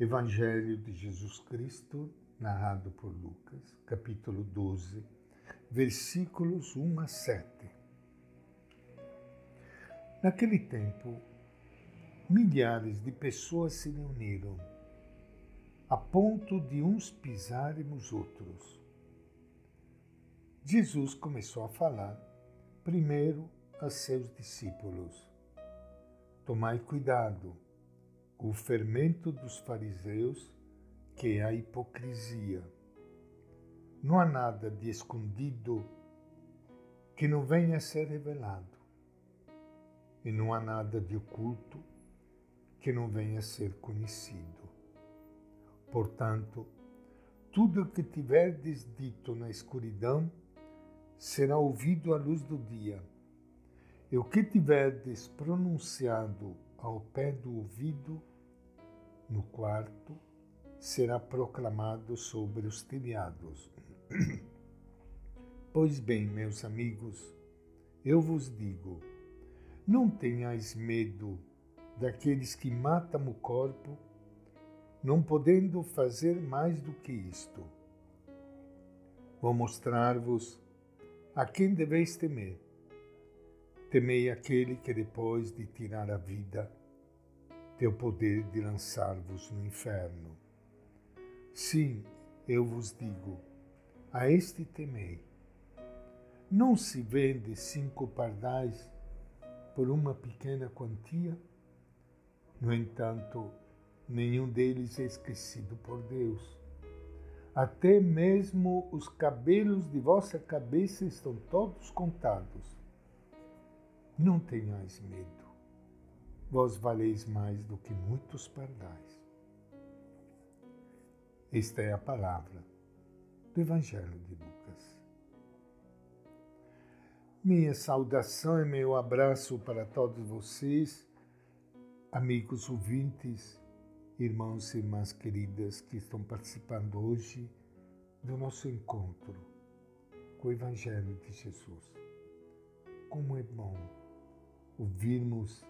Evangelho de Jesus Cristo, narrado por Lucas, capítulo 12, versículos 1 a 7. Naquele tempo, milhares de pessoas se reuniram, a ponto de uns pisarem nos outros. Jesus começou a falar, primeiro a seus discípulos: Tomai cuidado o fermento dos fariseus, que é a hipocrisia. Não há nada de escondido que não venha a ser revelado, e não há nada de oculto que não venha a ser conhecido. Portanto, tudo o que tiverdes dito na escuridão será ouvido à luz do dia, e o que tiverdes pronunciado ao pé do ouvido, no quarto, será proclamado sobre os telhados. Pois bem, meus amigos, eu vos digo: não tenhais medo daqueles que matam o corpo, não podendo fazer mais do que isto. Vou mostrar-vos a quem deveis temer. Temei aquele que, depois de tirar a vida, tem o poder de lançar-vos no inferno. Sim, eu vos digo, a este temei. Não se vende cinco pardais por uma pequena quantia? No entanto, nenhum deles é esquecido por Deus. Até mesmo os cabelos de vossa cabeça estão todos contados. Não tenhais medo, vós valeis mais do que muitos pardais. Esta é a palavra do Evangelho de Lucas. Minha saudação e meu abraço para todos vocês, amigos ouvintes, irmãos e irmãs queridas que estão participando hoje do nosso encontro com o Evangelho de Jesus. Como é bom ouvirmos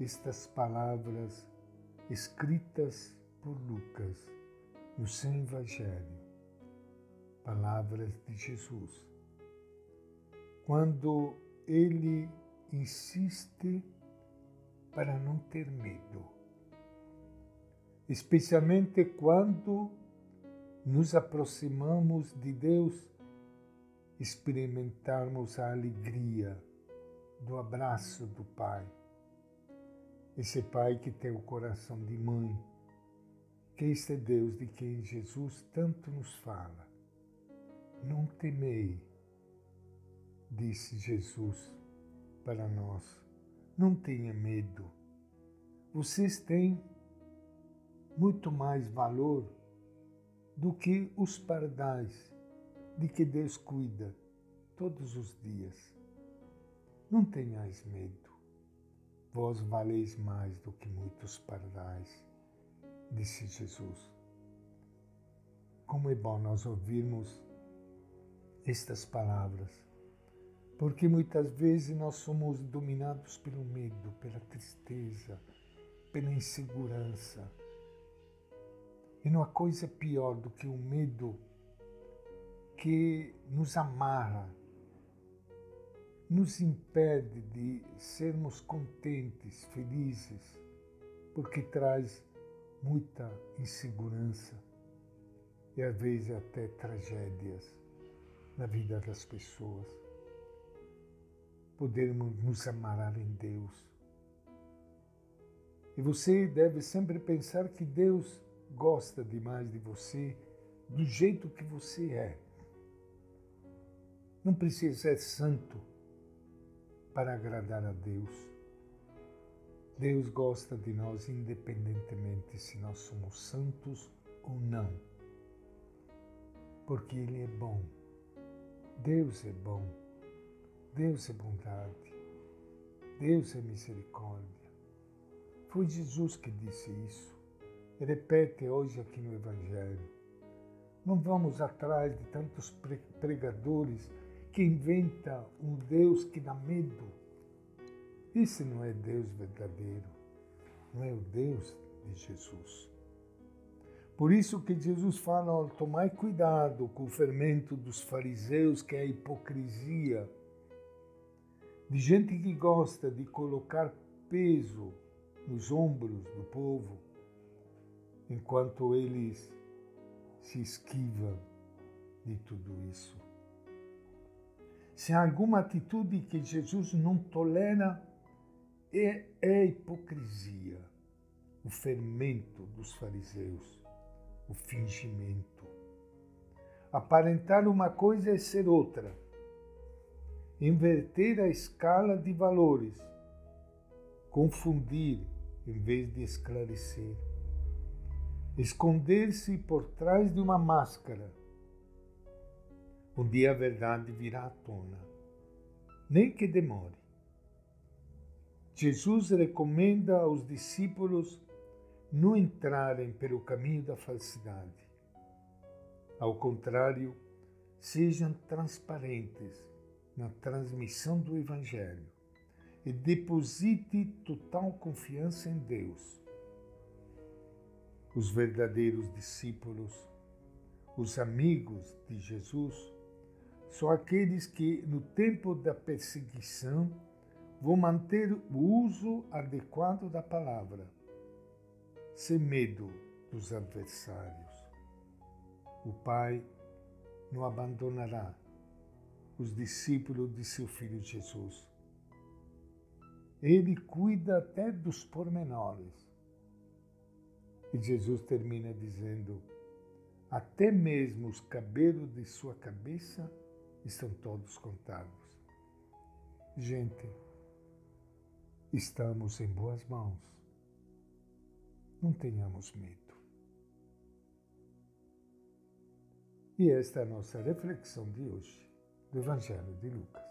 estas palavras escritas por Lucas no seu Evangelho, palavras de Jesus. Quando ele insiste para não ter medo, especialmente quando nos aproximamos de Deus, experimentarmos a alegria do abraço do Pai. Esse Pai que tem o coração de mãe, que este Deus de quem Jesus tanto nos fala. Não temei, disse Jesus para nós. Não tenha medo. Vocês têm muito mais valor do que os pardais de que Deus cuida todos os dias. Não tenhais medo, vós valeis mais do que muitos pardais, disse Jesus. Como é bom nós ouvirmos estas palavras, porque muitas vezes nós somos dominados pelo medo, pela tristeza, pela insegurança. E não há coisa pior do que o medo que nos amarra, nos impede de sermos contentes, felizes, porque traz muita insegurança e às vezes até tragédias na vida das pessoas. Podermos nos amarrar em Deus. E você deve sempre pensar que Deus gosta demais de você do jeito que você é. Não precisa ser santo para agradar a Deus. Deus gosta de nós independentemente se nós somos santos ou não. Porque Ele é bom. Deus é bom. Deus é bondade. Deus é misericórdia. Foi Jesus que disse isso. Repete hoje aqui no Evangelho. Não vamos atrás de tantos pregadores que inventa um Deus que dá medo. Esse não é Deus verdadeiro, não é o Deus de Jesus. Por isso que Jesus fala, tomai cuidado com o fermento dos fariseus, que é a hipocrisia, de gente que gosta de colocar peso nos ombros do povo, enquanto eles se esquivam de tudo isso. Se há alguma atitude que Jesus não tolera, é, a hipocrisia, o fermento dos fariseus, o fingimento. Aparentar uma coisa é ser outra. Inverter a escala de valores. Confundir em vez de esclarecer. Esconder-se por trás de uma máscara um dia a verdade virá à tona, nem que demore. Jesus recomenda aos discípulos não entrarem pelo caminho da falsidade. Ao contrário, sejam transparentes na transmissão do Evangelho e deposite total confiança em Deus. Os verdadeiros discípulos, os amigos de Jesus, são aqueles que, no tempo da perseguição, vão manter o uso adequado da palavra, sem medo dos adversários. O Pai não abandonará os discípulos de seu Filho Jesus. Ele cuida até dos pormenores. E Jesus termina dizendo: até mesmo os cabelos de sua cabeça estão todos contados. Gente, estamos em boas mãos. Não tenhamos medo. E esta é a nossa reflexão de hoje do Evangelho de Lucas.